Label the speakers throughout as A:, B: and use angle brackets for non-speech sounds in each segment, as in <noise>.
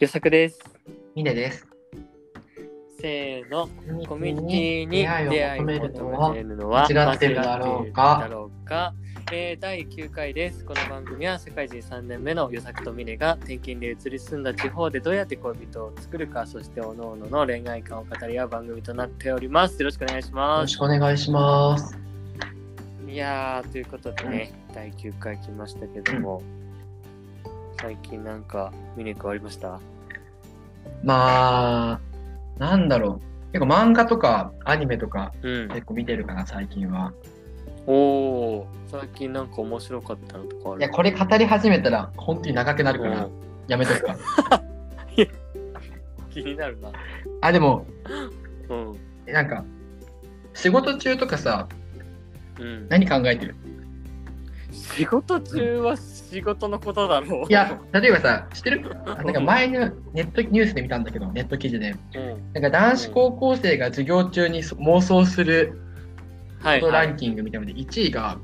A: 予作です。
B: ミネです。
A: せーの。コミュニティに
B: 出会い
A: を
B: を求める
A: 求
B: のは間違ってるだろうか？
A: か？えー第9回です。この番組は世界人3年目の与作とミネが転勤で移り住んだ地方でどうやって恋人を作るか、そして各々の恋愛観を語り合う番組となっております。よろしくお願いし
B: よ
A: ます
B: ろし。くお願いします。
A: いやー、ということでね、第9回来ましたけども、最近なんかミネ変わりました？
B: まあ、なんだろう。結構漫画とかアニメとか
A: うん。
B: 結構見てるかな、最近は。
A: おお、最近なんか面白かったのとかある？
B: いや、これ語り始めたら本当に長くなるから
A: うん、
B: やめとくか。<laughs>
A: 気になるな。
B: あ、でも、
A: うん。
B: なんか、仕事中とかさ、
A: うん、
B: 何考えてる？
A: 仕事中は仕事のことだろう。
B: いや、例えばさ、知ってる？あなんか前のネットニュースで見たんだけど、ネット記事で。
A: うん、
B: なんか男子高校生が授業中に妄想する
A: はい、
B: こと
A: はい。
B: ランキングみたいなので、1位が、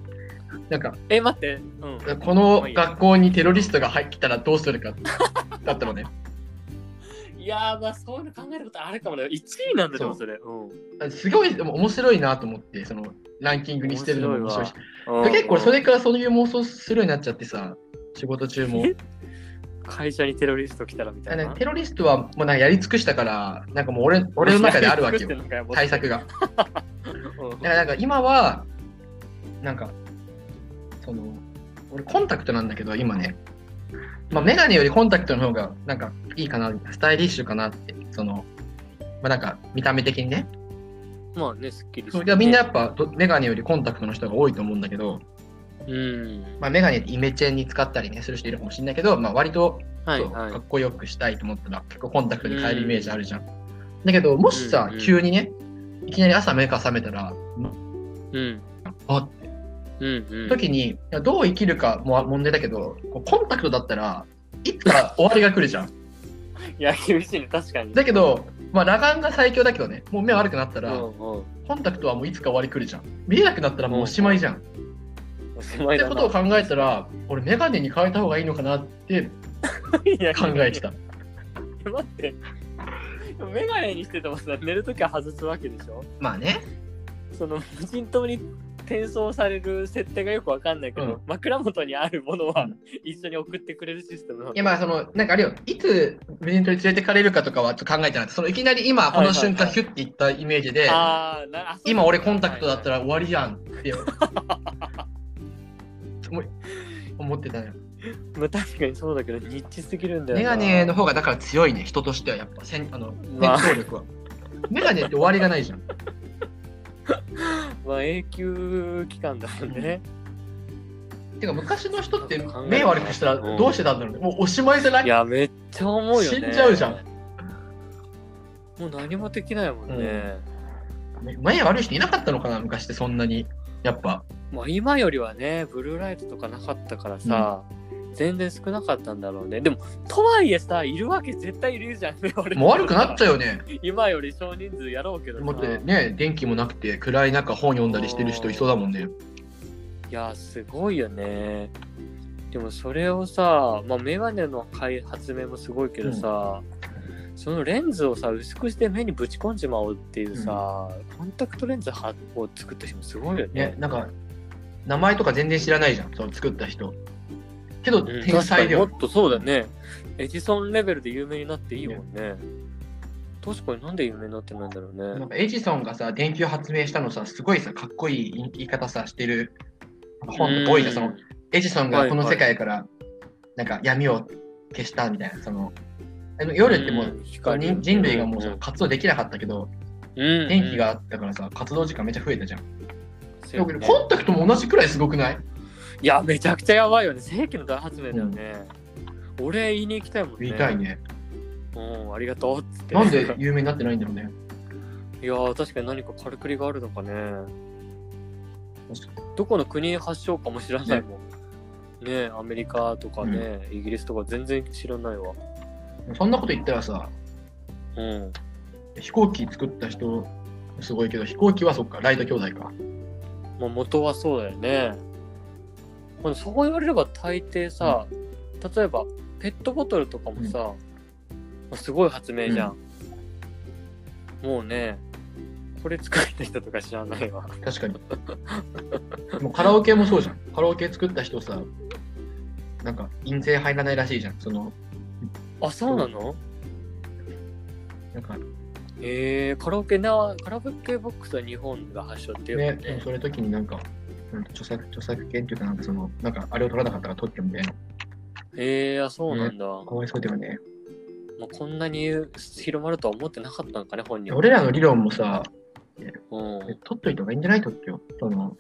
B: なんか、
A: え、待って。うん。
B: この学校にテロリストが入ってきたらどうするかだったのね。
A: いやー、まあそういうの考えたことあるかもね。1位なんだでもそれ。うん。
B: すごいでも面白いなと思って、そのランキングにしてるのも面白いし。
A: うん
B: 結構それからそういう妄想するようになっちゃってさ、仕事中も。
A: え <laughs> 会社にテロリスト来たらみたいな。
B: テロリストはもうなんかやり尽くしたから、なんかもう俺俺の中であるわけよ、対策が。だからなんか今は、なんか、その、俺コンタクトなんだけど、今ね、まあ、メガネよりコンタクトの方がなんかいいかな、スタイリッシュかなって、その、まあ、なんか見た目的にね。
A: まあね、すっきり
B: そういやみんなやっぱどメガネよりコンタクトの人が多いと思うんだけど、
A: うん。
B: まあ、メガネイメチェンに使ったりね、する人いるかもしれないけど、まあ、割と
A: はいはい
B: かっ。こよくしたいと思ったら結構コンタクトに変えるイメージあるじゃん。だけど、もしさ、
A: うんうん
B: 急にね、いきなり朝目が覚めたら、
A: うん。
B: あって
A: うんうん。
B: 時にいやどう生きるかも問題だけど、コンタクトだったらいつか終わりが来るじゃん。<laughs>
A: いや、厳しいね、確かに。
B: だけど、まあ、裸眼が最強だけどね、もう目悪くなったら、
A: うんうん。
B: コンタクトはもういつか終わり来るじゃん。見えなくなったらもうおしまいじゃん。
A: おしまい
B: ってことを考えたら、俺メガネに変えた方がいいのかなって <laughs> 考えてた。
A: 待って。でもメガネにしててもさ、寝るときは外すわけでしょ？
B: まあね。
A: その無人島に転送される設定がよくわかんないけど、
B: うん
A: 枕元にあるものは
B: うん
A: 一緒に送ってくれるシステムなの
B: いやまあその、なんかあれよ、いつ無人島に連れてかれるかとかはちょっと考えてなくて、そのいきなり今この瞬間ヒュッていったイメージで、今俺コンタクトだった
A: ら。
B: ら終わりじゃんって <laughs> 思ってたよ。
A: まあ、確かにそうだけど、ニッチすぎるんだよな。
B: メガネの方がだから強いね、人としてはやっぱ、せんあの戦
A: まあ
B: 闘力は。メガネって終わりがないじゃん。<laughs>
A: まあ、永久期間だもんね。
B: てか昔の人って目悪くしたらどうしてたんだろうね。もうおしまいじゃない？
A: いや、めっちゃ思うよね。
B: 死んじゃうじゃん。
A: もう何もできないもんね。
B: 目悪い人いなかったのかな、昔ってそんなに。やっぱ。
A: まあ、今よりはね、ブルーライトとかなかったからさ、全然少なかったんだろうね。でも、とはいえさ、いるわけ絶対いるじゃんね、<laughs> 俺。
B: もう悪くなっちゃうよね。
A: 今より少人数やろうけどさ。
B: もってね、電気もなくて暗い中本読んだりしてる人いそうだもんね。
A: いや、すごいよね。でもそれをさ、まあ、メガネの開発明もすごいけどさ、そのレンズをさ、薄くして目にぶち込んじまおうっていうさ、コンタクトレンズはを作った人もすごいよね。
B: ね、なんか、名前とか全然知らないじゃん、その作った人。けど、
A: うん
B: 天才だよ。
A: 確かにもっとそうだね。エジソンレベルで有名になっていいもんね。確かになんで有名になってないんだろうね。
B: なんかエジソンがさ、電球発明したのさ、すごいさ、かっこいい言い方さ、してる本多いじゃん。そのエジソンがこの世界から、なんか闇を消したみたいな、その、夜ってもう、
A: 光
B: 人人類がもう活動できなかったけど、
A: うん
B: 電気があったからさ、活動時間めっちゃ増えたじゃん。
A: ね
B: コンタクトも同じくらいすごくない？
A: いや、めちゃくちゃやばいよね。世紀の大発明だよね。俺言いに行きたいもんね。
B: 言いたい。ね。
A: うん、ありがとうっつって。
B: なんで有名になってないんだろうね。
A: いやー、確かに何かからくりがあるのかね。どこの国発祥かも知らないもん。ねえアメリカとかね、イギリスとか全然知らないわ。
B: にそんなこと言ったらさ、
A: うん。
B: 飛行機作った人すごいけど、飛行機はそっか、ライト兄弟か。
A: まあ、元はそうだよね。まあそう言われれば大抵さ、例えばペットボトルとかもさ、すごい発明じゃん。もうね、これ作った人とか知らないわ。
B: 確かに。もうカラオケもそうじゃん。カラオケ作った人さ、なんか印税入らないらしいじゃん。その、
A: あ、そうなの？
B: なんか
A: えー、カラオケな、カラオケボックスは日本が発祥っていう
B: ね、
A: かね。
B: それ時になんか、なんか著作著作権っていうか、なんかその、なんかあれを取らなかったら取ってみたいな。
A: えー、あ、そうなんだ。
B: かわいそうだよね。
A: もうこんなに広まるとは思ってなかったのかね、本人は。
B: 俺らの理論もさ、
A: うん。
B: え取っといた方がいいんじゃない？とってよ。その、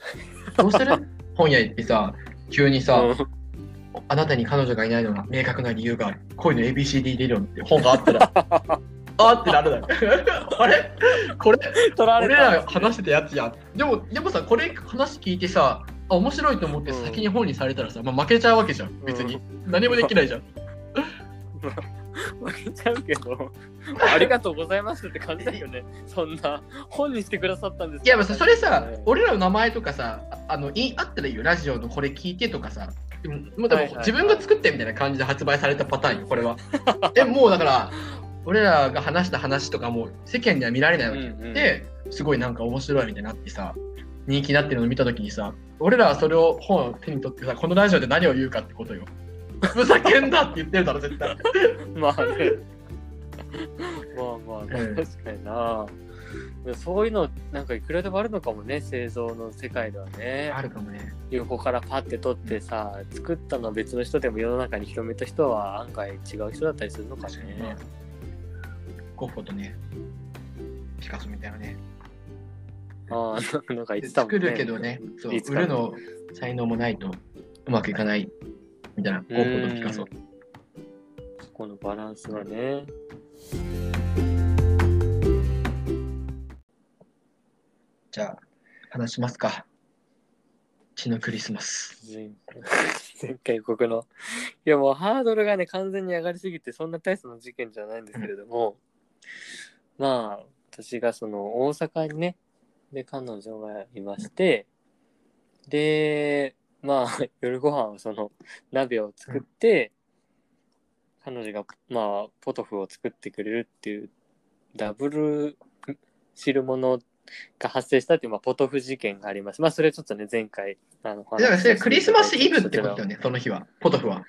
B: どうする？本屋行ってさ、急にさ、
A: うん
B: あなたに彼女がいないのは明確な理由がある。恋の ABCD 理論って本があったら、<laughs> あーってなるだよ。<laughs> あれ？これ、
A: 取られ
B: 俺
A: た。
B: ら話してたやつやん。でも、でもさ、これ話聞いてさ、あ、面白いと思って
A: うん
B: 先に本にされたらさ、まあ、負けちゃうわけじゃん。別に。何もできないじゃん。<laughs>
A: 負けちゃうけど、ありがとうございますって感じだよね。そんな、本にしてくださったんです
B: いや、それさ
A: ね、
B: 俺らの名前とかさ、ああのいあったらいいよ。ラジオのこれ聞いてとかさ。でも、でも自分が作ってみたいな感じで発売されたパターンよ、これは。え、もうだから、俺らが話した話とかも世間には見られないわけ
A: うんうん
B: で、すごいなんか面白いみたいになってさ、人気になってるのを見たときにさ、俺らはそれを本を手に取ってさ、このラジオで何を言うかってことよ。<laughs> ふざけんなって言ってるだろ、絶対。
A: まあね。まあまあ、
B: うん
A: 確かにな。そういうの、なんかいくらでもあるのかもね、製造の世界ではね。
B: あるかもね。
A: 横からパッて取ってさ、作ったのは別の人でも世の中に広めた人は案外違う人だったりするのか
B: ね。。ゴッホとね、ピカソみたいなね。
A: ああ、<laughs> なんか言ってたもんね。
B: 作るけどね、そう売るの才能もないとうまくいかないみたいな、ゴッホとピカソ
A: このバランスはね。
B: じゃあ、話しますか。血のクリスマス。
A: 前 <laughs> 前回予告の。いやもうハードルがね、完全に上がりすぎて、そんな大層な事件じゃないんですけれども、まあ、私がその大阪にね、で、彼女がいまして、で、まあ、<laughs> 夜ご飯をその鍋を作って、彼女が、まあ、ポトフを作ってくれるっていう、ダブル汁物が発生したっていう、まあ、ポトフ事件があります。まあ、それちょっとね、前回、あの、
B: だからそれクリスマスイブってこと
A: よ
B: ね、その日は。ポトフは。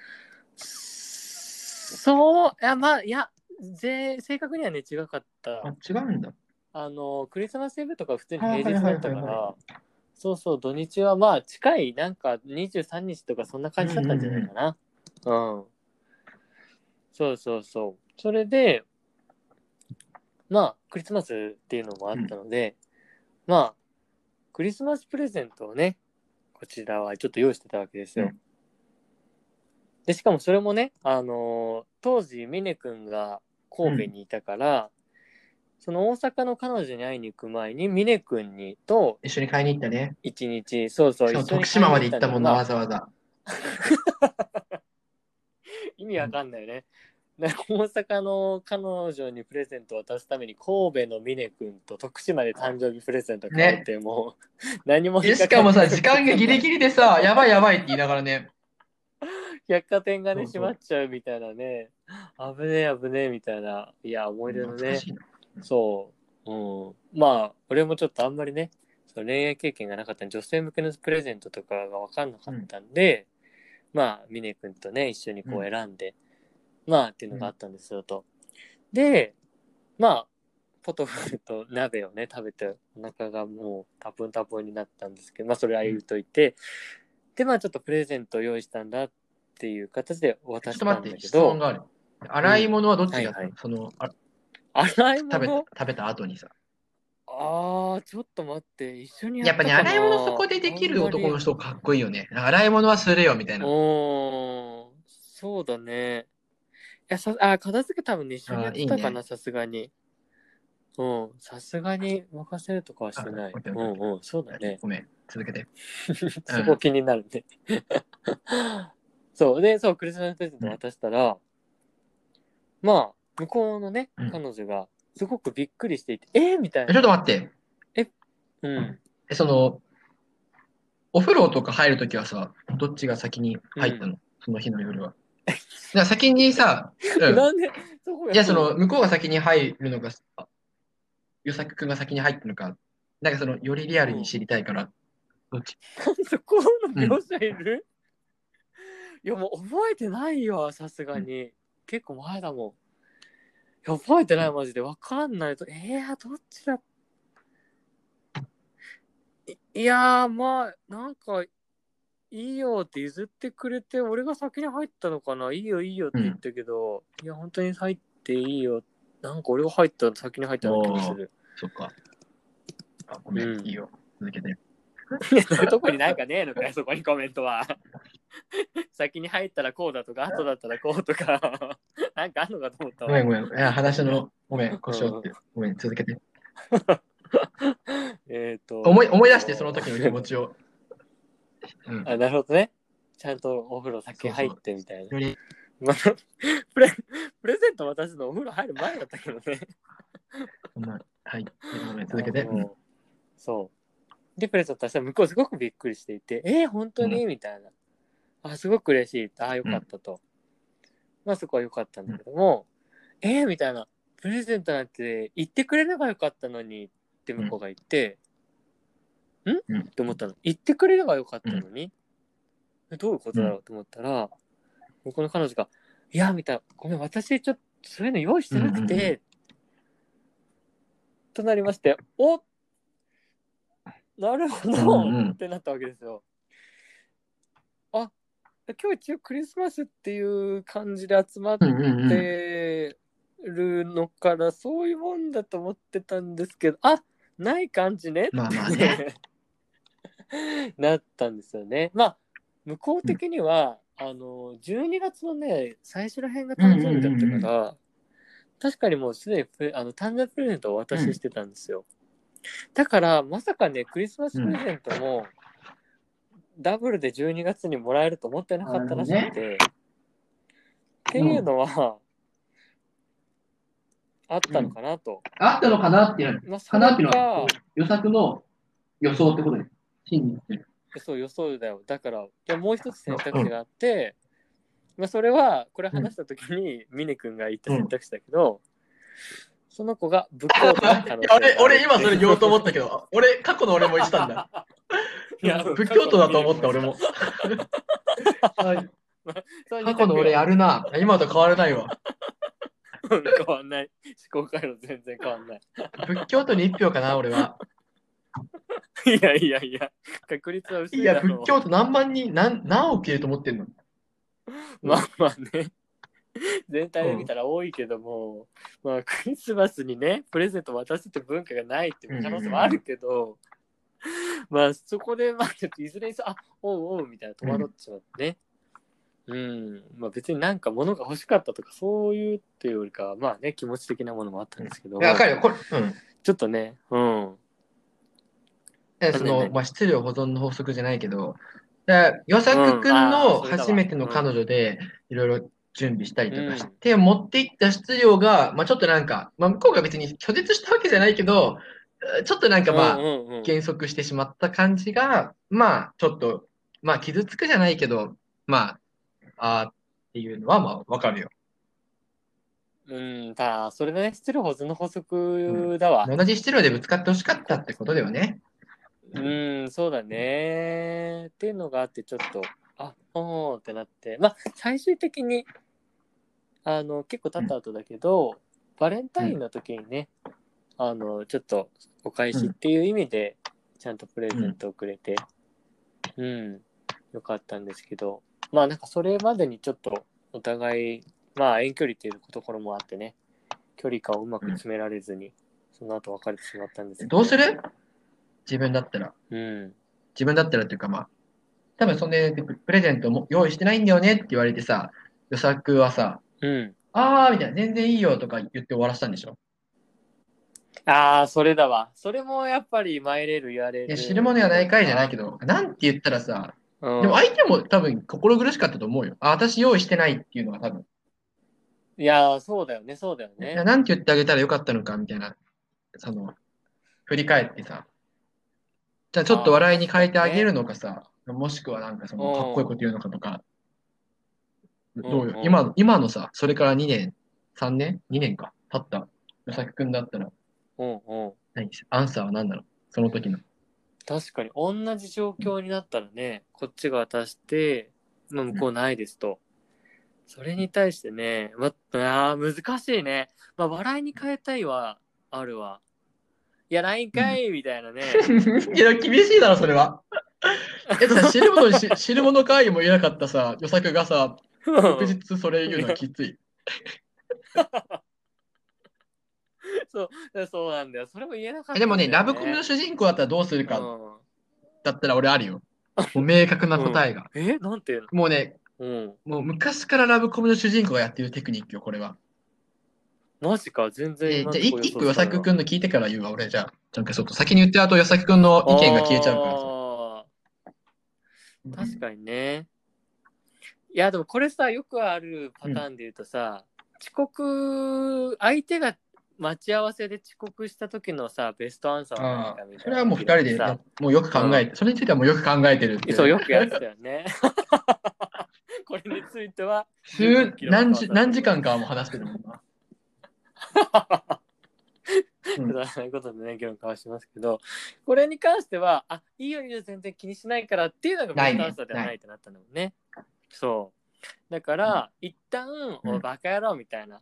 A: そう、いや、まあ、いや、ぜ正確にはね、違かった。
B: あ、違うんだ。
A: あの、クリスマスイブとか普通に
B: あ
A: 平日だったから、そうそう、土日はまあ、近い、なんか23日とかそんな感じだったんじゃないかな。うん。そうそうそう。それで、まあ、クリスマスっていうのもあったので、まあ、クリスマスプレゼントをね、こちらはちょっと用意してたわけですよ。
B: うん
A: で、しかもそれもね、あのー当時、峰君が神戸にいたから、その大阪の彼女に会いに行く前に、峰君にと
B: 一緒に買いに行ったね。
A: 一日、そうそう、
B: 徳島まで行ったもんな、
A: まあ
B: わざわざ。<laughs>
A: 意味わかんないね。で大阪の彼女にプレゼントを渡すために神戸の峰君と徳島で誕生日プレゼント買うってもう、<laughs> 何も
B: しかもさ、時間がギリギリでさ、やばいやばいって言いながらね。
A: 百貨店がね
B: そうそう。
A: 閉まっちゃうみたいなね。危ねえ危ねえみたいな。いや思い出のね。そう、うん、まあ俺もちょっとあんまりねその恋愛経験がなかったんで女性向けのプレゼントとかが分かんなかったんで、まあ峰君とね一緒にこう選んで、まあっていうのがあったんですよと。でまあポトフと鍋をね食べてお腹がもうタプンタプンになったんですけどまあそれは言うといて、でまあちょっとプレゼントを用意したんだっていう形で渡し
B: ちょっと待って、
A: たんだけど
B: 質問がある。洗い物はどっちが、
A: はいはい
B: そのあ
A: 洗い
B: 食べた
A: 物
B: 食べた後にさ。
A: ああちょっと待って一緒に
B: やっぱね、洗い物そこでできる男の人かっこいいよね。洗い物はするよみたいな。
A: おーそうだね。いや、さ、あ、片付け多分ね、一緒にやってたかな、さすがに。うん、さすがに任せるとかはしてない。うんうん、そうだね。
B: ごめん、続けて。<laughs>
A: そこ気になるね。そう、で、そう、クリスマスプレゼント渡したら、まあ、向こうのね
B: うん、
A: 彼女が、すごくびっくりしていて、えー、みたい
B: えちょ
A: な。
B: っと待って、
A: うん。
B: えその、お風呂とか入るときはさ、どっちが先に入ったの、その日の夜は。<laughs> や先にさ、<laughs> うん。
A: なんでそこ
B: いや、その、向こうが先に入るのが、あ与作くんが先に入ってるのか、なんかその、よりリアルに知りたいから、どっち？
A: そこの描写いる、いやもう覚えてないよさすがに、結構前だもん。いや覚えてないマジで。わかんないと。えー、どっちだ？いいやーまあなんかいいよって譲ってくれて俺が先に入ったのかな？いいよいいよって言ったけど、いや本当に入っていいよ。なんか俺が入った先に入ったような気がする。
B: そっか。あ、ごめん、
A: うん。
B: いいよ。続けて。
A: いやそういうとこになんかねえのかよ、そこにコメントは。<laughs> 先に入ったらこうだとか、後だったらこうとか、<laughs> なんかあんのかと思ったわ。
B: ごめん、ごめん。いや、話の、ごめん、故障って。ごめん、続けて。<laughs>
A: えっと。
B: 思い思い出して、その時の気持ちを。うん。
A: あ、なるほどね。ちゃんとお風呂先入ってみたいな。
B: より、
A: まあプレプレゼント渡すのお風呂入る前だったけどね。
B: ごめんはい。ごめん、続けて。
A: そう。で、プレゼント渡したら向こうすごくびっくりしていて、えー、本当に、みたいな。あ、すごく嬉しい。あ、よかったと。まあそこはよかったんだけども、えー、みたいな。プレゼントなんて言ってくれればよかったのにって向こうが言って、ん
B: うん
A: って思ったの。言ってくれればよかったのに、えどういうことだろうと思ったら、向こうの彼女が、いや、みたいな。ごめん、私ちょっとそういうの用意してなくて、
B: うんうん
A: となりまして、おなるほど、
B: うんうん
A: ってなったわけですよ。あ今日一応クリスマスっていう感じで集まっ
B: うんうんうん。
A: てるのから、そういうもんだと思ってたんですけど、あない感じね
B: まあまあね。
A: なったんですよね。まあ向こう的には、あの12月のね最初ら辺が誕生日だったから、確かにもうすでにあの誕生日プレゼントをお渡ししてたんですよ。だからまさかねクリスマスプレゼントも、ダブルで12月にもらえると思ってなかったらしくて、っていうのは、あったのかなと。
B: あったのかなっていう
A: まあ、そ
B: かなっていうのは、予測の予想ってことで。真に言ってる。
A: そう予想だよだからでももう一つ選択肢があって、まあ、それはこれ話した時に峰君が言った選択肢だけど、その子がぶっこうとの可能性が
B: あれ、俺今それ言おうと思った
A: け
B: けど、俺、過去の俺も言ってたんだ。
A: いや
B: 仏教徒だと思った俺も。<laughs> 過去の俺やるな。今と変わらないわ。<laughs>
A: 変わんない思考回路全然変わんない
B: 仏教徒に一票かな、俺は。
A: いやいやいや確率は薄い
B: いや、
A: だろう
B: 仏教徒何万人、何何億いると思ってんの？<laughs>
A: まあまあね。全体で見たら多いけども、まあクリスマスにね、プレゼント渡すって文化がないっていう可能性もあるけど、<laughs> まあそこでまあちょっといずれにさ、あおうおうみたいな戸惑っちまってね。うん、まあ別になんか物が欲しかったとかそういうっていうよりかは、まあね、気持ち的なものもあったんですけど、
B: いや、わかるよ。これ、うん。
A: ちょっとね、うん。
B: えその、まあ、質量保存の法則じゃないけど、だ与作くん
A: うんあ
B: の初めての彼女で、いろいろ準備したりとかして、持っていった質量が、まあ、ちょっとなんか、まあ、向こうが別に拒絶したわけじゃないけど、ちょっとなんかまあ、
A: うんうんうん
B: 減速してしまった感じが、まあ、ちょっと、まあ、傷つくじゃないけど、まあ、あーっていうのは、まあ、わかるよ。
A: うん、ただ、それでね、質量保存の法則だわ。
B: 同じ質量でぶつかってほしかったってことだよね。
A: うん、そうだね。っていうのがあって、ちょっと、あ、おーってなって、まあ、最終的に、あの、結構経った後だけど、バレンタインの時にね、あの、ちょっとお返しっていう意味で、ちゃんとプレゼントをくれて、うん、よかったんですけど、まあ、なんかそれまでにちょっと、お互い、まあ、遠距離っていうところもあってね、距離感をうまく詰められずに、その後別れてしまったんですけど。
B: どうする？自分だったら。
A: うん。
B: 自分だったらっていうかまあ、多分そんでプレゼントも用意してないんだよねって言われてさ、予作はさ、
A: うん。
B: あーみたいな、全然いいよとか言って終わらせたんでしょ？
A: ああ、それだわ。それもやっぱり参れる言われる。
B: いや、知るものやないかいじゃないけど、なんて言ったらさ、
A: うん、
B: でも相手も多分心苦しかったと思うよ。あ、私用意してないっていうのは多分。
A: いやー、そうだよね、そうだよね。
B: なんて言ってあげたらよかったのかみたいな、その、振り返ってさ、じゃあちょっと笑いに変えてあげるのかさ、もしくはなんかその、かっこいいこと言うのかとか、どうよ、今の今のさ、それから2年、3年 ?2 年か、経った、与作くんだったら、
A: うんうん。
B: 何アンサーは何なの？その時の。
A: 確かに、同じ状況になったらね、こっちが渡して、まあ、向こうないですと。それに対してね、ま、あー難しいね。まあ、笑いに変えたいはあるわ。いや、ないんかいみたいなね。<laughs>
B: いや、厳しいだろ、それは。<laughs> えっとさ、知るもの知るもの会も言えなかったさ、与作がさ、翌日それ言うのはきつい。<laughs> <laughs>
A: そう、そうなんだよ。それも言えなかったんだよ、
B: でもね、ラブコメの主人公だったらどうするか
A: うん
B: だったら俺あるよ。もう明確な答えが。
A: えなんていうの？
B: もうね、
A: うん。
B: もう昔からラブコメの主人公がやってるテクニックよ、これは。
A: マジか、全然
B: え
A: 今
B: じゃあ、い一個与作く
A: ん
B: んの聞いてから言うわ、俺。じゃあ、なんかちょっと先に言って、あと与作くんの意見が消えちゃうから。
A: 確かにね。いや、でもこれさ、よくあるパターンで言うとさ、遅刻、相手が待ち合わせで遅刻した時のさ、ベストアンサーは何
B: ああ
A: かみたいな。
B: それはもう二人で
A: さ
B: もうよく考えて、それについてはもうよく考えてるって。
A: そう、よくやってたよね。<laughs> これについては、
B: 数何時何時間かはもう話してるもんな。<laughs> うん
A: くだらないことでね、議論交わしますけど、これに関しては、あ、いいよいいよ、全然気にしないからっていうのがベストアンサーではないってなったんだもんね。そう。だから、一旦、
B: うん
A: おいバカ野郎みたいな。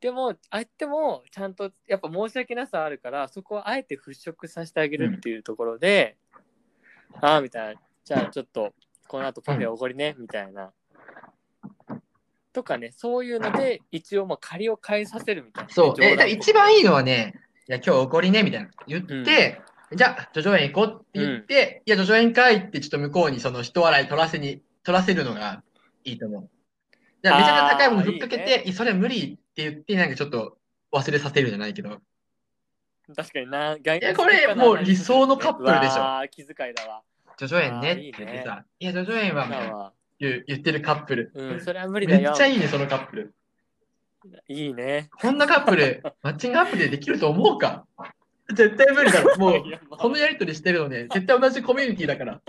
A: でも、相手もちゃんと、やっぱ申し訳なさあるから、そこをあえて払拭させてあげるっていうところで、ああ、みたいな。じゃあ、ちょっと、この後パフェおごりね、みたいな。とかね、そういうので、一応、まあ、借りを返させるみたいなね、
B: そう。え、一番いいのはね、いや、今日怒りね、みたいな。言って、じゃあ、叙々苑行こうって言って、いや、叙々苑かいってちょっと向こうにその人笑い取らせに、取らせるのがいいと思う。じゃあ、めちゃめちゃ高いものふっかけて、いやそれは無理って言って、なんかちょっと忘れさせるじゃないけど。
A: 確かにな。い
B: やこれもう理想のカップルでしょ
A: ああ、気遣いだわ。
B: 叙々苑ねって
A: あーいいね
B: 言ってさ、いや、叙々苑は言う言ってるカップル。
A: うん、それは無理
B: め
A: だよ。
B: っちゃいいね、そのカップル。
A: いいね。
B: こんなカップル、<laughs> マッチングアプリでできると思うか？絶対無理だろ。<laughs> もう、このやりとりしてるのね、絶対同じコミュニティだから。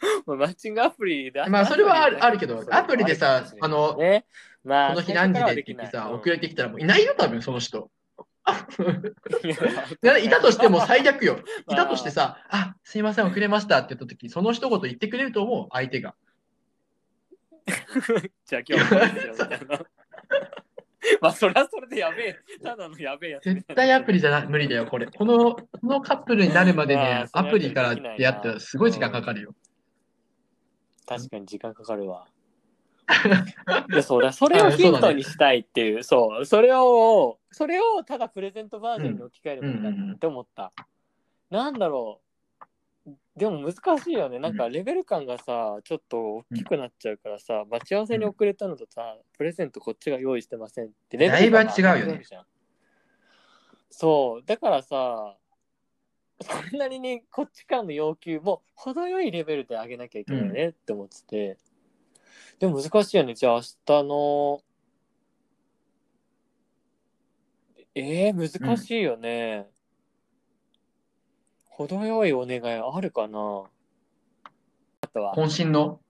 B: <laughs>
A: マッチングアプリで
B: まあそれはあるあるけどアプリでさ
A: あるかもしれないね、まあ、
B: この日何時でって言ってさ、遅れてきたらもういないよ、多分その人。<laughs> いいたとしても最悪よ。<laughs> いたとしてさ、あ、すいません、遅れましたって言った時、その一言言ってくれると思う、相手が。
A: じゃあ今日は。まあそれはそれでやべえ。ただのやべえやつ。
B: 絶対アプリじゃな無理だよ、これ。このこのカップルになるまで
A: あ
B: ねアプリから出会ったらすごい時間かかるよ。
A: 確かに時間かかるわ。<laughs> いやそうだ、それをヒントにしたいっていう、そう、それを、それをただプレゼントバージョンに置き換えればいいんだって思った。なんだろう。でも難しいよね。なんかレベル感がさ、ちょっと大きくなっちゃうからさ、待ち合わせに遅れたのとさ、プレゼントこっちが用意してませんってレベル感が
B: だいぶ違うよね。
A: そう、だからさ、そんなにね、こっちからの要求も程よいレベルで上げなきゃいけないねって思ってて。でも難しいよね。じゃあ明日の、えー、難しいよね。程よいお願いあるかなあとは、
B: 渾身の？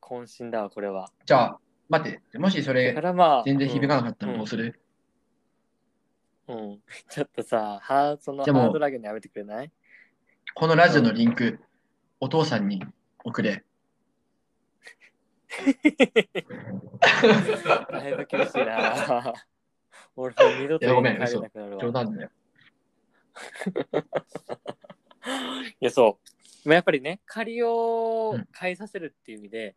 A: 渾身だわ、これは。
B: じゃあ、待って、もしそ
A: だ
B: れ全然響かなかった
A: うん
B: らどうする、
A: うん、うん。<laughs> ちょっとさ、ハーそのハードラゲンやめてくれない？
B: このラジオのリンク、お父さんに送れ。<laughs>
A: だいぶ厳しいな。<laughs> 俺もう二度と
B: いやごめん
A: 家に帰れなくなるわ。
B: 冗談だよ。
A: いや、そう。まあやっぱりね、借りを
B: うん
A: 返させるっていう意味で、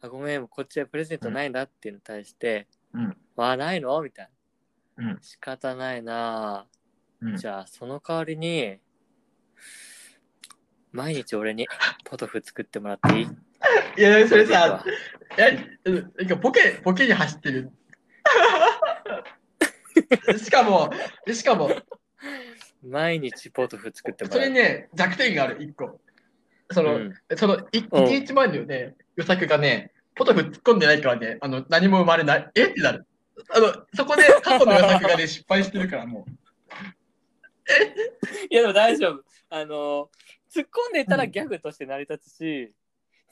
A: あ、ごめん、こっちはプレゼントないんだっていうのに対して、
B: うん
A: まあないの？みたいな。
B: うん。
A: 仕方ないな、
B: うん、
A: じゃあ、その代わりに、毎日俺にポトフ作ってもらっていい？<laughs>
B: いや、それさ、え、なんかボケ、ボケに走ってる。<laughs> しかも、しかも、
A: 毎日ポトフ作ってもらう。
B: それね、弱点がある、一個。その、
A: うん
B: その、い
A: うん
B: 一日前のね、予作がね、ポトフ突っ込んでないからね、あの、何も生まれない。え？ってなる。あの、そこで過去の予作がね、失敗してるから、もう。<laughs>
A: いやでも大丈夫。あの、突っ込んでいたらギャグとして成り立つし、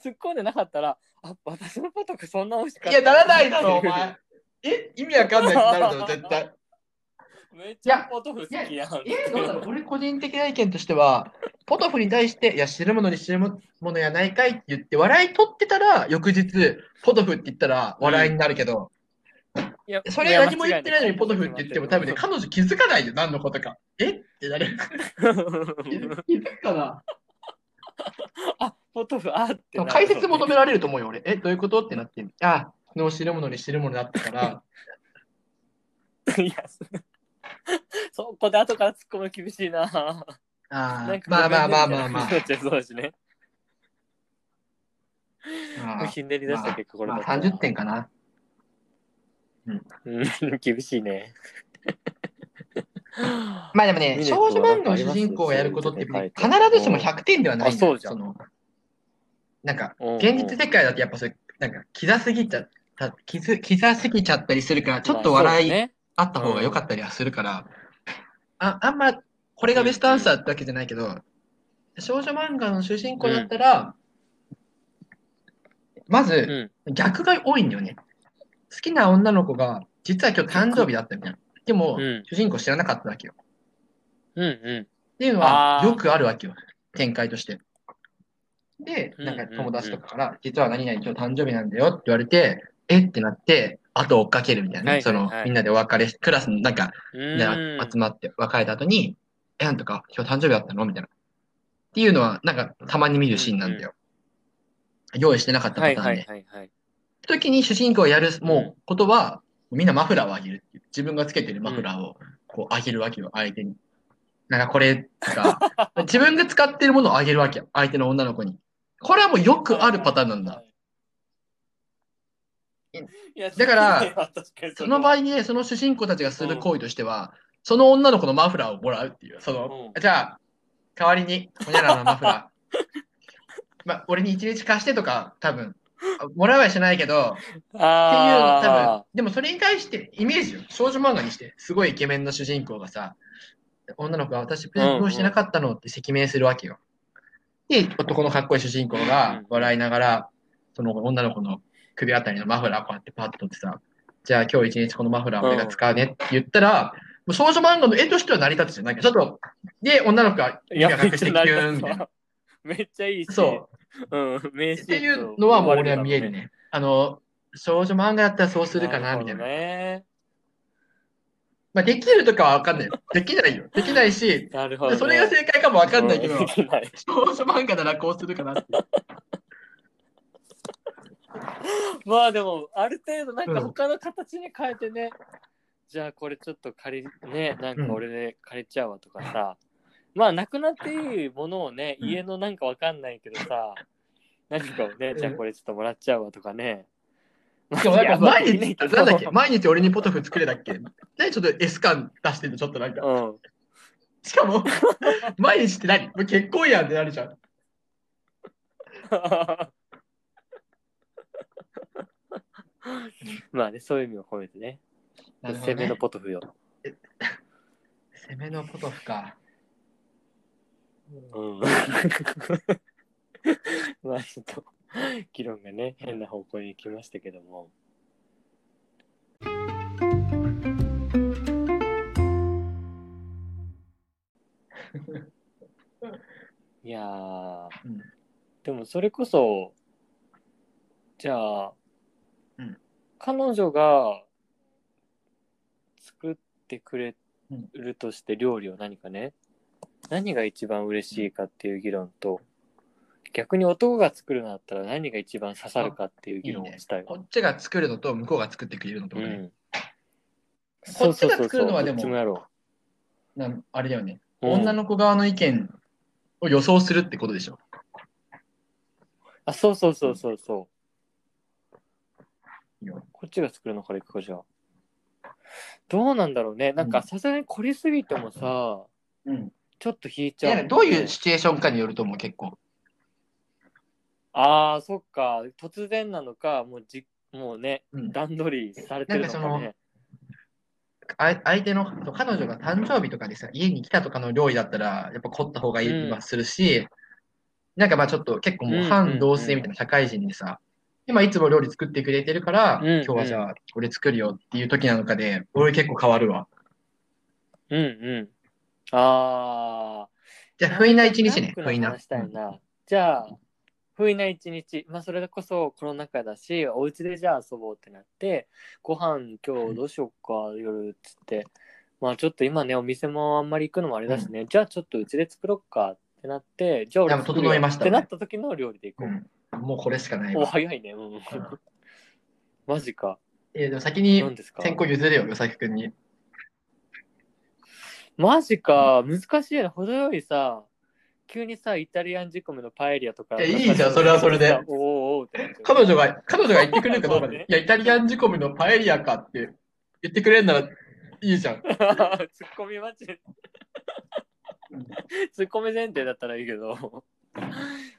A: 突っ込んでなかったら、あ、私のポトフそんな美味しかった。
B: いや、ならないだろ、お前。え、意味わかんないってなるだろ、絶対。
A: めっちゃポトフ好きやん。
B: え、どうだろう俺個人的な意見としては、ポトフに対して、いや、知るものに知るものやないかいって言って、笑い取ってたら、翌日、ポトフって言ったら笑いになるけど、うん、いやそれ何も言ってないのにポトフって言っても多分ね、彼女気づかないよ、何のことか。え？ってなる。<laughs> 気づくかな <laughs>
A: あ、ポトフ、あって、
B: 解説求められると思うよ、俺。え、どういうこと？ってなって。あ、昨日知るものに知るものだったから。<laughs>
A: いや、そこで後から突っ込む厳しいな。あ
B: あ、まあまあまあまあまあ。
A: そうだしね。ひんでり出した結果、これ
B: だ、まあ、30点かな。
A: うん、厳しいね。<laughs>
B: まあでもね、少女漫画の主人公がやることって、必ずしも100点ではないんだよ。そのなんか、現実世界だとやっぱそれ、なんか、キザすぎちゃった、キザキザすぎちゃったりするから、ちょっと笑いあった方が良かったりはするから、ああんま、これがベストアンサーってわけじゃないけど、少女漫画の主人公だったら、まず、逆が多いんだよね。好きな女の子が、実は今日誕生日だったみたいな。でも、主人公知らなかったわけよ。
A: うんうん。
B: っていうのは、よくあるわけよ。展開として。で、なんか友達とかから、実は何々今日誕生日なんだよって言われて、え？ってなって、後追っかけるみたいな、ねその、みんなでお別れクラスのなんか、集まって別れた後に、え、なんとか？今日誕生日だったの？みたいな。っていうのは、なんかたまに見るシーンなんだよ。用意してなかったパターンで。はいはい時に主人公がやる、もう、ことは、みんなマフラーをあげるっていう。自分がつけてるマフラーを、こう、あげるわけよ、相手に。なんかこれとか、<laughs> 自分が使ってるものをあげるわけよ、相手の女の子に。これはもうよくあるパターンなんだ。だから、その場合にね、その主人公たちがする行為としては、その女の子のマフラーをもらうっていう。その、じゃあ、代わりに、ほにゃらのマフラー。<laughs> まあ、俺に一日貸してとか、多分、もらうはしないけど、っていう、多分、でもそれに対して、イメージよ。少女漫画にして、すごいイケメンの主人公がさ、女の子が私プレゼントしてなかったのって赤面するわけよ。で、男のかっこいい主人公が笑いながら、その女の子の首あたりのマフラーこうやってパッと取ってさ、じゃあ今日一日このマフラー俺が使うねって言ったら、もう少女漫画の絵としては成り立つじゃないか。ちょっと、で、女の子が
A: 指が隠してキューンみたいな。めっちゃいいし。
B: そう。うん、名刺。っていうのはもう俺は見えるね。あの、少女漫画だったらそうするかな、みたいな。ね、まあ、できるとかは分かんない。<laughs> できないよ。できないし、
A: なるほど、ね、
B: それが正解かも分かんないけど、少女漫画ならこうするかなって。<laughs>
A: まあでも、ある程度なんか他の形に変えてね、うん、じゃあこれちょっと借り、ね、なんか俺で借りちゃうわとかさ、うん、まあなくなっていいものをね、家のなんかわかんないけどさ、<laughs> 何かをね、じゃあこれちょっともらっちゃうわとかね、
B: でもなんか毎日、なんだっけ？毎日俺にポトフ作れだっけ？何 <laughs> ちょっと S 感出してるちょっとなんか。うん、しかも、<laughs> 毎日って何？結婚やんってなるじゃん。
A: まあね、そういう意味を込めてね。ね攻めのポトフよ。
B: 攻めのポトフか。
A: うん。<laughs> まあちょっと。議論がね、変な方向に行きましたけども。いやー、うん、でもそれこそ、じゃあ、うん、彼女が作ってくれるとして料理を何かね、何が一番嬉しいかっていう議論と、逆に男が作るのだったら何が一番刺さるかっていう議論をしたいい、ね、
B: こっちが作るのと向こうが作ってくれるのとね、うん、こっちが作るのはでもなあれだよね、うん、女の子側の意見を予想するってことでしょ。
A: あそうそうそうそうそう。こっちが作るのからいくかじゃあ。どうなんだろうね。なんかさすがに凝りすぎてもさ、うん、ちょっと引いちゃ
B: う、どういうシチュエーションかによると思う結構
A: ああ、そっか。突然なのか、もうじもうね、うん段取りされてるのかね。
B: あ相手の彼女が誕生日とかでさ、家に来たとかの料理だったら、やっぱ凝った方がいい気はするし、なんかまあちょっと結構もう反同性みたいな社会人でさ、今いつも料理作ってくれてるから、
A: うんうん
B: 今日はじゃあ俺作るよっていう時なのかで、俺結構変わるわ。
A: うんうん。あ
B: じゃあ、
A: あ。
B: 不意な一日ね、
A: フ
B: 不意な。
A: したいな。じゃあ、不意な一日。まあ、それこそコロナ禍だし、お家でじゃあ遊ぼうってなって、ご飯今日どうしよっか、夜っつって。まあ、ちょっと今ね、お店もあんまり行くのもあれだしね、じゃあちょっとうちで作ろっかってなって、じゃあ俺
B: 整いました
A: ってなった時の料理で行こ
B: うん、もうこれしかな
A: う。お、
B: いわ。
A: 早いね。うん。<laughs> マジか。
B: えーでも先に先行譲れよ、与崎くんに。
A: マジか。難しいよね。程よいさ、急にさ、イタリアン仕込みのパエリアとか。
B: いやいいじゃんそれはそれで
A: おーおーってなっちゃう
B: 彼女が、彼女が言ってくれるかどうか
A: ね。
B: いや、イタリアン仕込みのパエリアかって言ってくれるならいいじゃん。<laughs>
A: ツッコミ待ち。ツッコミ前提だったらいいけど。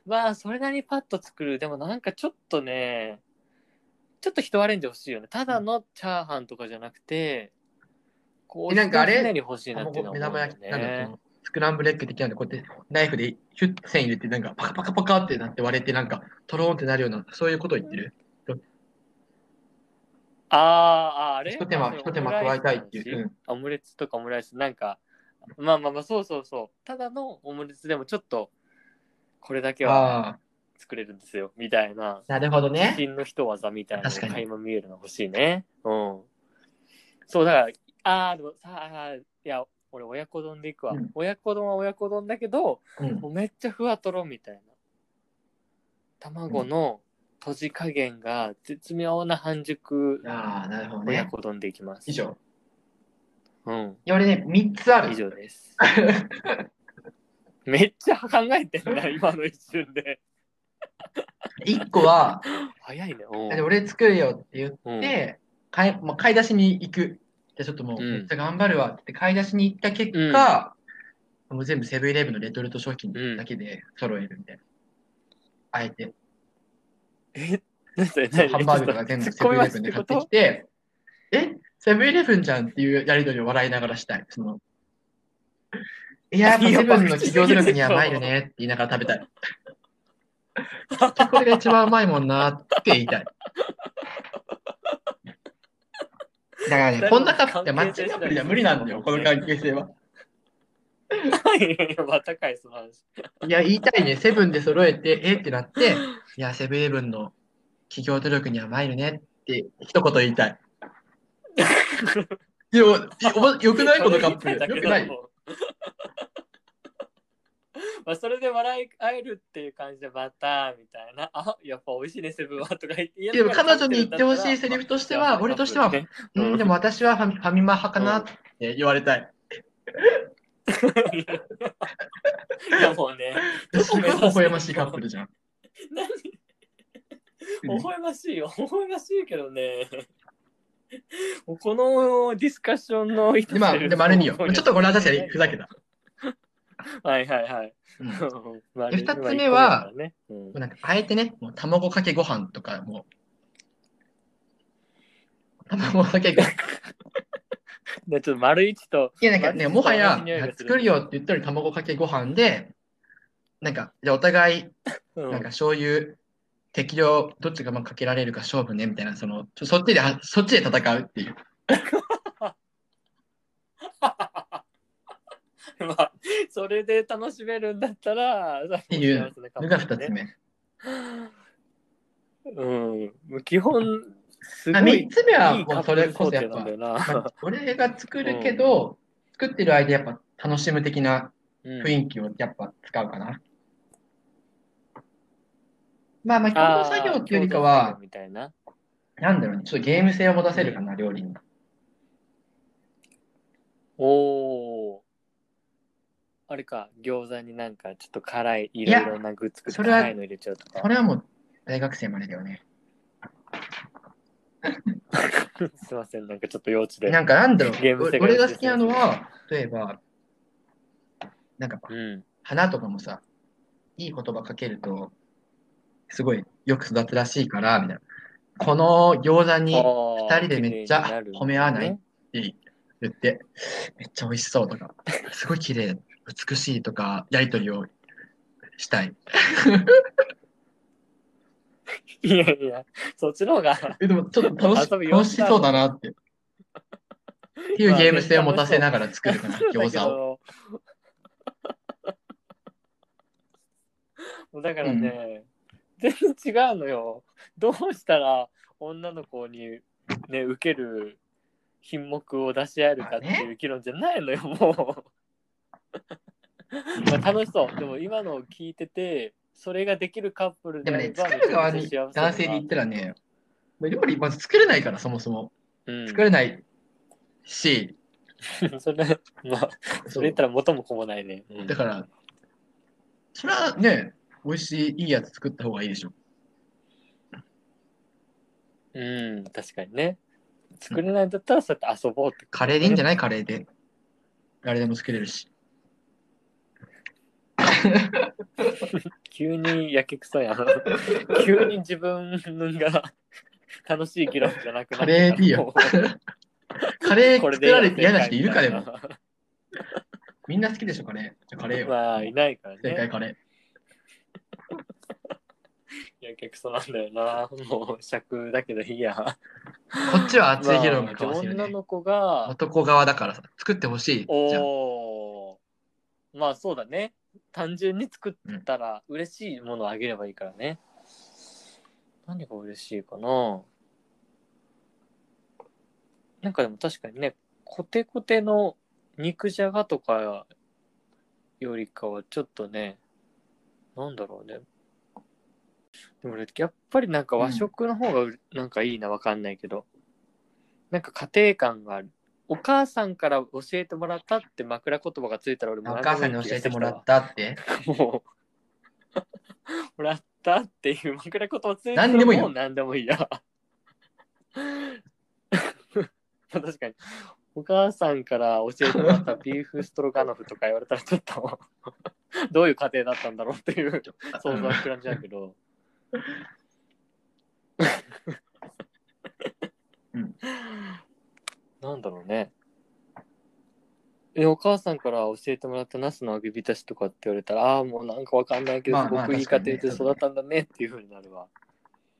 A: まあ、それなりにパッと作る。でもなんかちょっとね、ちょっと人アレンジ欲しいよね。ただのチャーハンとかじゃなくて、こう、
B: えなんかあれ？目玉焼き、なんだ
A: ね
B: そ。のスクランブルエッグ的なんで、こうやってナイフでヒュッ線入れて、なんかパカパカパカってなって割れて、なんかトローンってなるような、そういうことを言ってる？
A: あーあー、あれ？
B: 一手間、一手間加えたいっていう。うん。
A: オムレツとかオムライスなんかまあまあまあそうそうそう。ただのオムレツでもちょっとこれだけは作れるんですよみたいな。
B: なるほどね。
A: 真の一技みたいな垣間見えるの欲しいね。うん。そうだからああでもさあいや俺親子丼でいくわ、
B: うん
A: 親子丼は親子丼だけど
B: うん
A: もうめっちゃふわとろみたいな卵の閉じ加減が絶妙な半熟
B: ああ、なるほどね。
A: 親子丼でいきます
B: 以上。
A: うん
B: 俺ね、3つある
A: 以。上です。<laughs> めっちゃ考えてんな、今の一瞬で。
B: 1個は、
A: 早いね。
B: 俺作るよって言っ
A: うん
B: て、買いまあ、買い出しに行く。ちょっともう
A: うん
B: めっちゃ頑張るわって買い出しに行った結果、もう全部セブンイレブンのレトルト商品だけで揃えるみたいな。あえて。
A: え、
B: ハンバーグとか全部セブンイレブンで買ってき
A: て。
B: て、え？セブンイレブンじゃんっていうやりとりを笑いながらしたい。そのいや、やっぱセブンの企業努力には参るねって言いながら食べたい。<laughs> これが一番うまいもんなって言いたい。だからね、こんなカップってマッチングアプリでは無理なんだよ、この関係性は。
A: いやいや、またかい、その話。
B: いや、言いたいね、セブンで揃えて、え？ってなって、いや、セブンイレブンの企業努力には参るねって一言言いたい。<laughs> いや、おもよくない？このカップ。<laughs> よくない？<laughs>
A: まあそれで笑い合えるっていう感じでバターみたいな、あやっぱ美味しいね、セブンはとか言って。
B: でも彼女に言ってほしいセリフとしては、俺としては、うん、でも私はファミファミマ派かなって言われたい。
A: いやもうね、
B: すごい微笑ましいカップルじゃん。
A: 何？<laughs> 微笑ましいよ、微笑ましいけどね。このディスカッションの意図
B: で、まあ、で、丸によ。ちょっとこれは確かにふざけた。
A: はいはいはい。<laughs>
B: 二つ目は、
A: ねうん
B: なんか、あえてね、もう卵かけご飯とか、もう、卵かけご飯。
A: で <laughs> ちょっと丸一と、
B: いや、なんかね、もはや作るよって言ったら卵かけご飯で、なんか、じゃあお互い、
A: うん
B: なんか醤油、適量、どっちがまあかけられるか勝負ね、みたいな、その、そっちで、はそっちで戦うっていう。<laughs>
A: まあ、それで楽しめるんだったら、っ
B: っていうのが二つ。目。
A: うん。基本、すご
B: あ
A: い
B: 三つ目はもうそれこそやっぱまあ、俺が作るけど、作ってる間やっぱ楽しむ的な
A: うん
B: 雰囲気をやっぱ使うかな。まあまあ、共同作業っていうよりかは、
A: みたいな。
B: なんだろうね、ちょっとゲーム性を持たせるかな、料理に。
A: おお。あれか、餃子になんかちょっと辛い、いろ
B: や
A: いろなグッズ作って
B: それは
A: 辛いの入れちゃうとか。
B: これはもう大学生までだよね。<laughs>
A: すいません、なんかちょっと幼稚で。
B: なんかなんだろう、
A: ゲーム
B: 俺が好きなのは、例えば、なんか
A: うん。
B: 花とかもさ、いい言葉かけると、すごいよく育つらしいから、みたいな。この餃子に
A: 二
B: 二人でめっちゃ褒め合わないって言って、めっちゃ美味しそうとか、すごい綺麗、美しいとか、やりとりをしたい。
A: いやいや、そっちの方が。
B: えでもちょっと楽し楽しそうだなって。っていうゲーム性を持たせながら作るかな、餃子を。
A: だからね、うん、全然違うのよ。どうしたら女の子にね、受ける品目を出し合えるかっていう議論じゃないのよ、もう。<laughs> まあ楽しそう。でも今のを聞いてて、それができるカップル
B: でもね、作る側に男性に言ったらね、料理まず作れないから、そもそも。うん、作れないし。<laughs>
A: それ、まあ、それ言ったら元も子もないね。
B: うん、だから、それはね、美味しい、いいやつ作った方がいいでしょ。
A: うん、確かにね。作れないんだったら、そうやって遊ぼうって、
B: カレーでいいんじゃない？カレーで。誰でも作れるし。<laughs>
A: 急にやけくそやん。<laughs> 急に自分が楽しい議論じゃなくな
B: カレーでいいよ。カレー作られて嫌な人いるかでも。みんな好きでしょ、カレー。じゃカレーよ。
A: まあ、いないからね。
B: 正解カレー。
A: やけくそなんだよな。もう尺だけどいいや。こ
B: っちは熱い議論が交わ
A: してる、ね、女の子が。
B: 男側だからさ、作ってほしい。
A: おお。まあそうだね。単純に作ったら嬉しいものをあげればいいからね。うん、何が嬉しいかな。なんかでも確かにね、コテコテの肉じゃがとかよりかはちょっとね、なんだろうね。でも俺、やっぱりなんか和食の方がなんかいいな、わかんないけど。なんか家庭感がある。お母さんから教えてもらったって枕言葉がついたら俺
B: もお母さんに教えてもらったって
A: もうもらったっていう枕言葉ついた
B: ら何でもいいよ
A: 何でもいいや。確かに。お母さんから教えてもらったビーフストロガノフとか言われたらちょっとどういう家庭だったんだろうっていう想像は膨らんじゃうけど。うん、なんだろうね。え、お母さんから教えてもらったナスの揚げ浸しとかって言われたら、ああ、もうなんかわかんないけど、すごくいい家庭で育ったんだねっていうふうになるわ。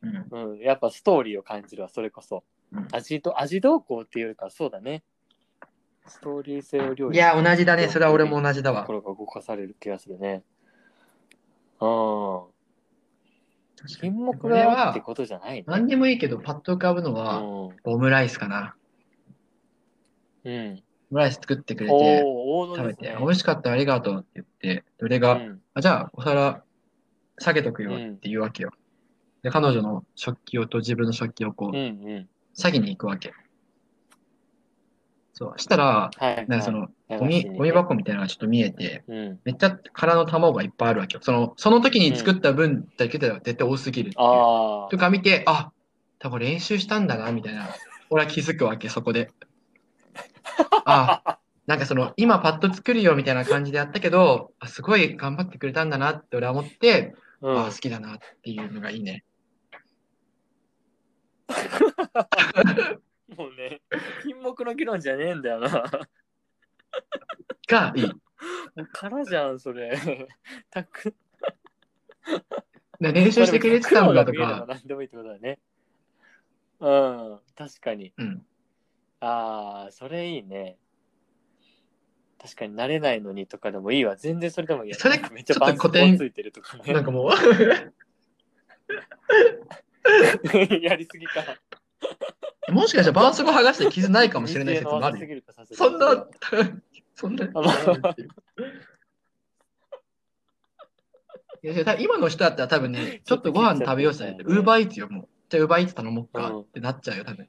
A: うん、うん、やっぱストーリーを感じるわ、それこそ。うん、味と、味どうこうっていうよりか、そうだね。ストーリー性を料
B: 理いや、同じだね。それは俺も同じだわ。
A: 心が動かされる気がするね。うん。品目がってことじゃないね。
B: 何でもいいけど、パッと浮かぶのは、オムライスかな。
A: うん。オ
B: ムライス作ってくれて、食べて、美味しかった、ありがとうって言って、どれが、うん、あじゃあ、お皿下げとくよって言うわけよ。で、彼女の食器をと自分の食器をこう、うんうん、下げに行くわけ。そう。したら、はい、なんかその、ゴミ、ゴミ箱みたいなのがちょっと見えて、うん、めっちゃ空の卵がいっぱいあるわけよ。その、その時に作った分だけでは絶対多すぎるっていう。とか見て、あ、多分練習したんだな、みたいな。俺は気づくわけ、そこで。あ、なんかその、今パッと作るよみたいな感じでやったけど、あすごい頑張ってくれたんだなって俺は思って、うん、あ好きだなっていうのがいいね。<laughs>
A: もうね、品目の議論じゃねえんだよな。
B: がいい。
A: からじゃん、それ。たく。
B: 練習してくれてたんだとか。
A: 何でもいいってことだね。うん、確かに。
B: うん、
A: ああ、それいいね。確かに慣れないのにとかでもいいわ。全然それでもいい。
B: それ
A: めっちゃバンスついてるとか
B: ね。なんかもう。<laughs>
A: やりすぎか。
B: もしかしたら絆創膏剥がして傷ないかもしれない説もある。そんな、そんな。いや今の人だったら多分ね、<laughs> ちょっとご飯食べようとしたら、ウーバーイーツよ、もう。じゃあウーバーイーツ頼もうかってなっちゃうよ、多分。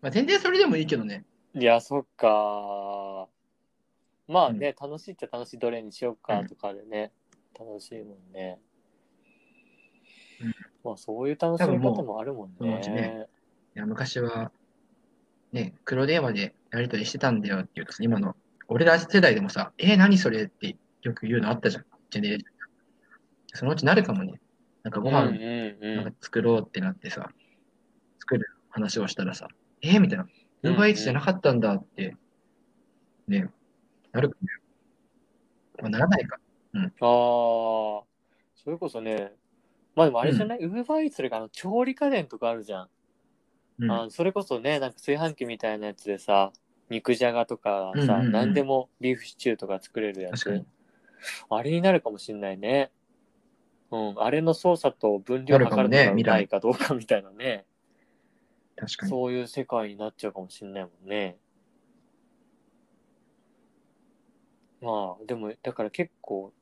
B: まあ、全然それでもいいけどね。
A: いや、そっか。まあね、うん、楽しいっちゃ楽しいどれにしようかとかでね、うん、楽しいもんね。うん、まあそういう楽しみ方もあるもんね。ね
B: いや昔は、ね、黒電話でやり取りしてたんだよって言うと今の、俺ら世代でもさ、えー、何それってよく言うのあったじゃん、ジェネレーション。そのうちなるかもね。なんかご飯、なんか作ろうってなってさ、作る話をしたらさ、えー、みたいな。ウーバーイーツじゃなかったんだって、ね、なるかね。まあ、ならないか。うん
A: ああ、それこそね、まあでもあれじゃない、ウーバーイーツとかあの調理家電とかあるじゃん。
B: うん
A: あそれこそね、なんか炊飯器みたいなやつでさ、肉じゃがとかさ、
B: うんうんうん
A: 何でもビーフシチューとか作れるやつ。あれになるかもしんないね。うん、あれの操作と分量を測るのがう
B: な
A: いかどうかみたいなね。
B: 確かに。
A: そういう世界になっちゃうかもしんないもんね。まあ、でも、だから結構、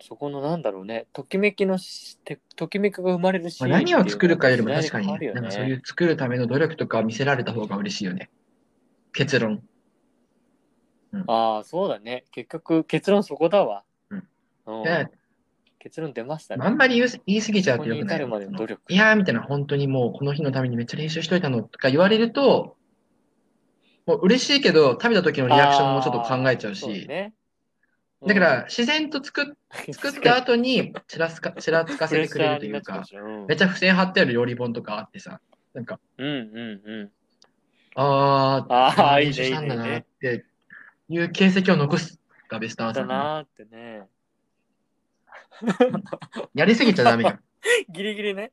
A: そこのなんだろうね、ときめきのし、てときめきが生まれるし、
B: まあ、何を作るかよりも確かに、
A: ね
B: なんかそういう作るための努力とかを見せられた方が嬉しいよね。結論。
A: ああ、そうだね。結局、結論そこだわ。
B: うん
A: うん
B: で
A: 結論出ましたね。
B: あんまり言い過ぎちゃうとよくない
A: るまでの努力
B: いやーみたいな、本当にもうこの日のためにめっちゃ練習しといたのとか言われると、もう嬉しいけど、食べた時のリアクションもちょっと考えちゃうし、
A: ね、
B: だから自然と作っ <laughs> 作った後にちらつか <laughs> ちらつかせてくれるというか、めっちゃ付箋貼ってある料理本とかあってさ、なんか、
A: うんうんうん。
B: あー、
A: ああ、いいね、
B: したんだなっ
A: ね。
B: ていう形跡を残すがベストアンサ
A: だ
B: ーかな。
A: ってね。<laughs>
B: やりすぎちゃダメよ。<laughs>
A: ギリギリね。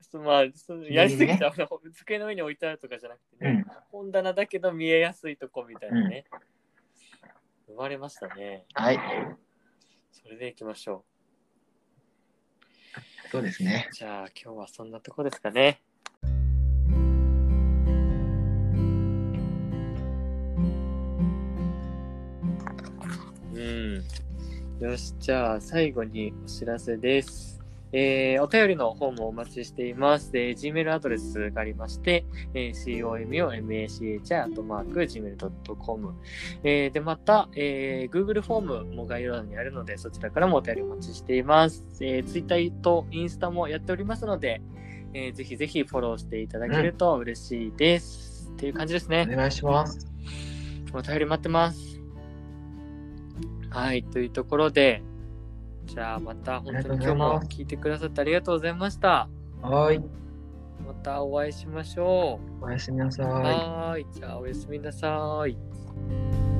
A: そまあ、そのやりすぎた、机の上に置いてあるとかじゃなくてね、
B: うん。
A: 本棚だけど見えやすいとこみたいなね。生まれましたね。
B: はい。
A: それでいきましょ
B: そうですね
A: う。。じゃあ今日はそんなとこですかね。よし、じゃあ最後にお知らせです。えーお便りの方もお待ちしています。えー Gmail アドレスがありまして、えー、comomachI.gmail.com、えーで、また、えー Google フォームも概要欄にあるので、そちらからもお便りお待ちしています。えー Twitter とインスタもやっておりますので、えーぜひぜひフォローしていただけると嬉しいです。っていう感じですね。
B: お願いします。
A: お便り待ってます。はい、というところで、じゃあまた本当に今日も聞いてくださってありがとうございました。
B: はい。
A: またお会いしましょ
B: おやすみなさ
A: う。
B: い。
A: はーい、じゃあおやすみなさい。